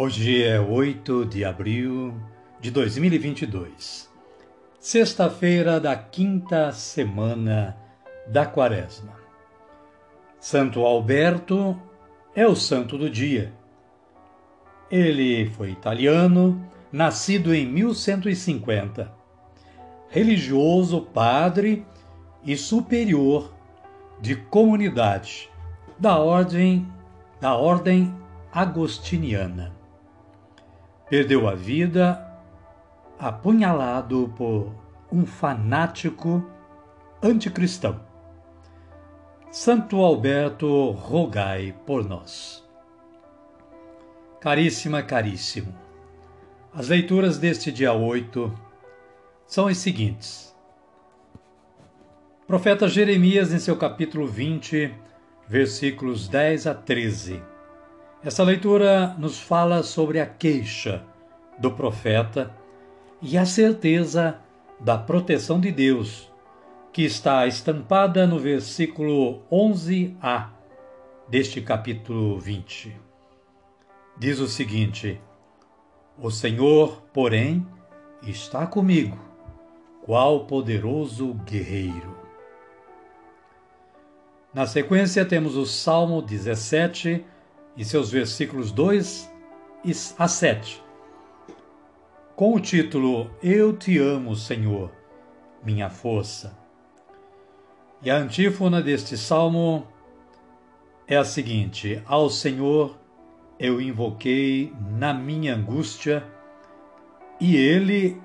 Hoje é 8 de abril de 2022, sexta-feira da quinta semana da Quaresma. Santo Alberto é o santo do dia. Ele foi italiano, nascido em 1150, religioso, padre e superior de comunidade da ordem da ordem agostiniana perdeu a vida apunhalado por um fanático anticristão. Santo Alberto, rogai por nós. Caríssima, caríssimo, as leituras deste dia 8 são as seguintes. Profeta Jeremias, em seu capítulo 20, versículos 10 a 13 essa leitura nos fala sobre a queixa do profeta e a certeza da proteção de Deus, que está estampada no versículo 11a deste capítulo 20. Diz o seguinte: O Senhor, porém, está comigo, qual poderoso guerreiro. Na sequência, temos o Salmo 17 e seus versículos 2 a 7, com o título Eu te amo, Senhor, minha força. E a antífona deste salmo é a seguinte: Ao Senhor eu invoquei na minha angústia, e ele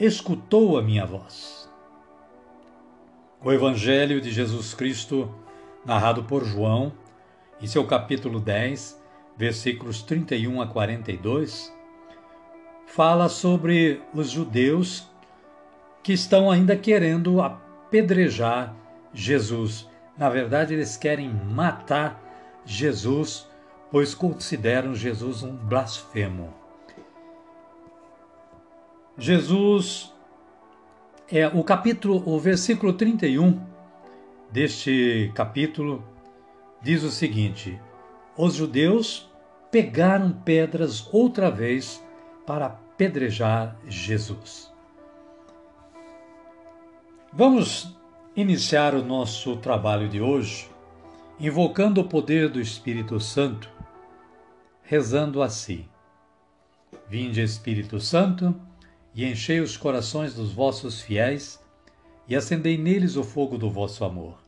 escutou a minha voz. O Evangelho de Jesus Cristo, narrado por João, em seu capítulo 10, versículos 31 a 42, fala sobre os judeus que estão ainda querendo apedrejar Jesus. Na verdade, eles querem matar Jesus, pois consideram Jesus um blasfemo. Jesus é o capítulo, o versículo 31 deste capítulo diz o seguinte: os judeus pegaram pedras outra vez para apedrejar Jesus. Vamos iniciar o nosso trabalho de hoje invocando o poder do Espírito Santo, rezando assim: Vinde, Espírito Santo, e enchei os corações dos vossos fiéis, e acendei neles o fogo do vosso amor.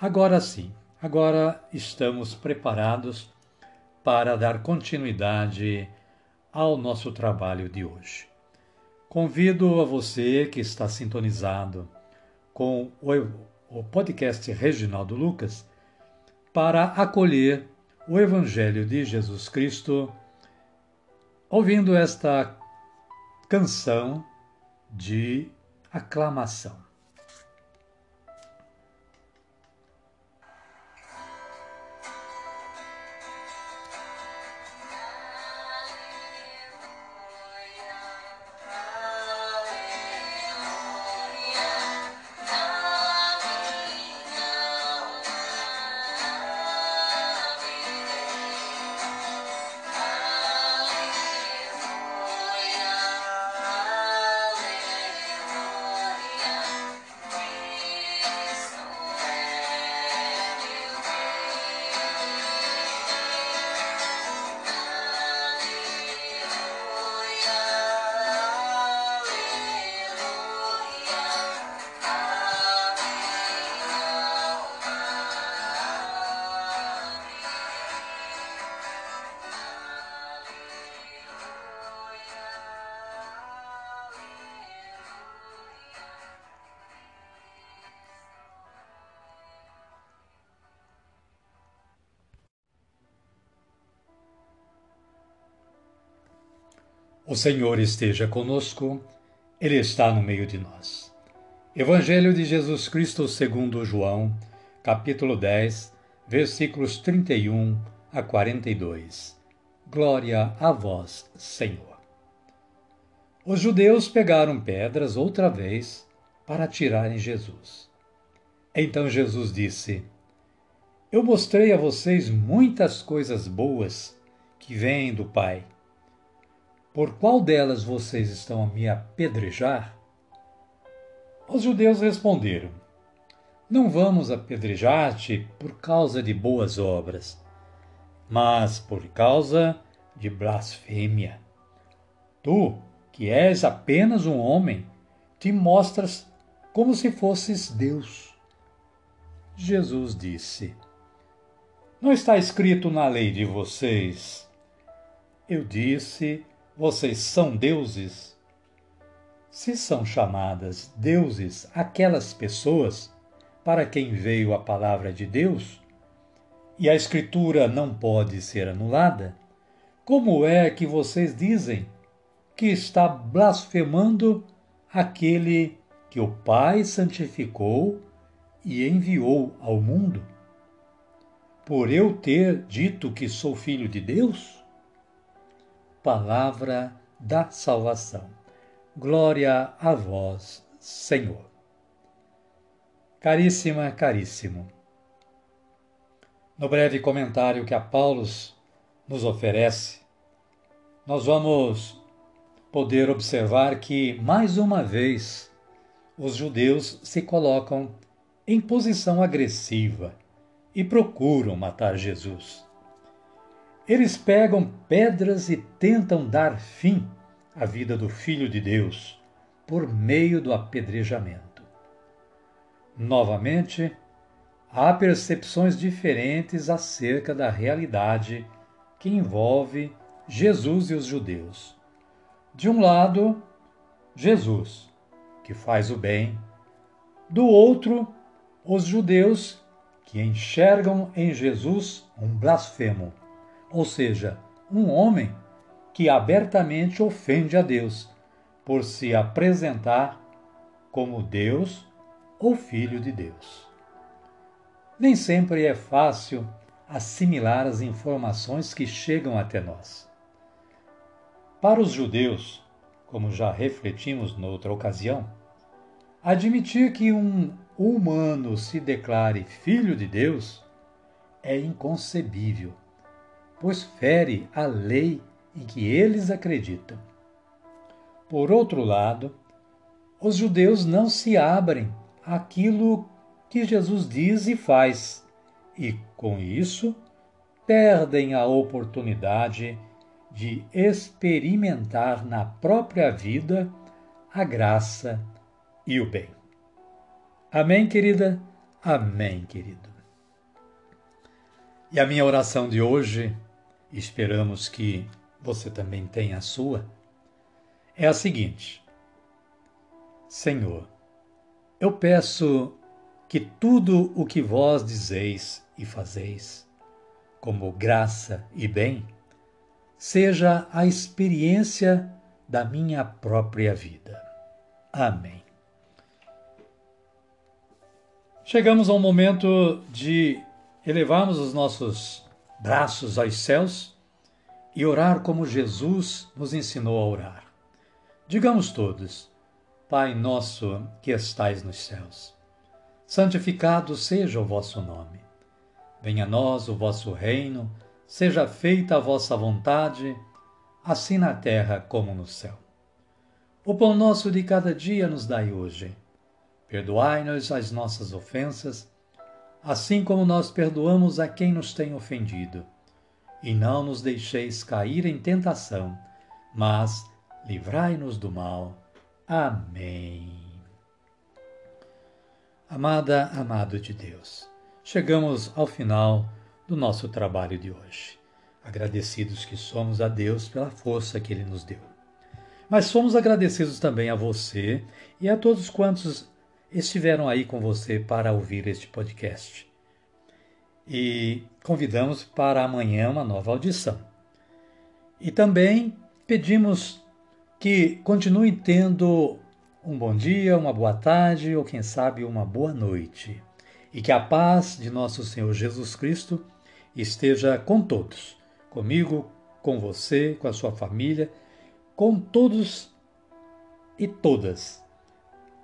Agora sim, agora estamos preparados para dar continuidade ao nosso trabalho de hoje. Convido a você que está sintonizado com o podcast Reginaldo Lucas para acolher o Evangelho de Jesus Cristo ouvindo esta canção de aclamação. O Senhor esteja conosco, Ele está no meio de nós. Evangelho de Jesus Cristo segundo João, capítulo 10, versículos 31 a 42. Glória a vós, Senhor. Os judeus pegaram pedras outra vez para atirarem Jesus. Então Jesus disse: Eu mostrei a vocês muitas coisas boas que vêm do Pai por qual delas vocês estão a me apedrejar? Os judeus responderam: Não vamos apedrejar-te por causa de boas obras, mas por causa de blasfêmia. Tu, que és apenas um homem, te mostras como se fosses Deus. Jesus disse: Não está escrito na lei de vocês. Eu disse vocês são deuses? Se são chamadas deuses aquelas pessoas para quem veio a palavra de Deus, e a Escritura não pode ser anulada, como é que vocês dizem que está blasfemando aquele que o Pai santificou e enviou ao mundo? Por eu ter dito que sou filho de Deus? Palavra da salvação. Glória a vós, Senhor. Caríssima, caríssimo. No breve comentário que a Paulo nos oferece, nós vamos poder observar que, mais uma vez, os judeus se colocam em posição agressiva e procuram matar Jesus. Eles pegam pedras e tentam dar fim à vida do Filho de Deus por meio do apedrejamento. Novamente, há percepções diferentes acerca da realidade que envolve Jesus e os judeus. De um lado, Jesus, que faz o bem, do outro, os judeus que enxergam em Jesus um blasfemo ou seja, um homem que abertamente ofende a Deus por se apresentar como Deus ou Filho de Deus. Nem sempre é fácil assimilar as informações que chegam até nós. Para os judeus, como já refletimos noutra ocasião, admitir que um humano se declare filho de Deus é inconcebível pois fere a lei em que eles acreditam. Por outro lado, os judeus não se abrem àquilo que Jesus diz e faz, e com isso perdem a oportunidade de experimentar na própria vida a graça e o bem. Amém, querida? Amém, querido. E a minha oração de hoje esperamos que você também tenha a sua, é a seguinte: Senhor, eu peço que tudo o que vós dizeis e fazeis, como graça e bem, seja a experiência da minha própria vida. Amém. Chegamos ao momento de elevarmos os nossos braços aos céus e orar como Jesus nos ensinou a orar. Digamos todos: Pai nosso que estais nos céus, santificado seja o vosso nome. Venha a nós o vosso reino, seja feita a vossa vontade, assim na terra como no céu. O pão nosso de cada dia nos dai hoje. Perdoai-nos as nossas ofensas, assim como nós perdoamos a quem nos tem ofendido. E não nos deixeis cair em tentação, mas livrai-nos do mal. Amém. Amada, amado de Deus, chegamos ao final do nosso trabalho de hoje. Agradecidos que somos a Deus pela força que Ele nos deu. Mas somos agradecidos também a você e a todos quantos estiveram aí com você para ouvir este podcast. E convidamos para amanhã uma nova audição. E também pedimos que continuem tendo um bom dia, uma boa tarde ou, quem sabe, uma boa noite. E que a paz de nosso Senhor Jesus Cristo esteja com todos, comigo, com você, com a sua família, com todos e todas.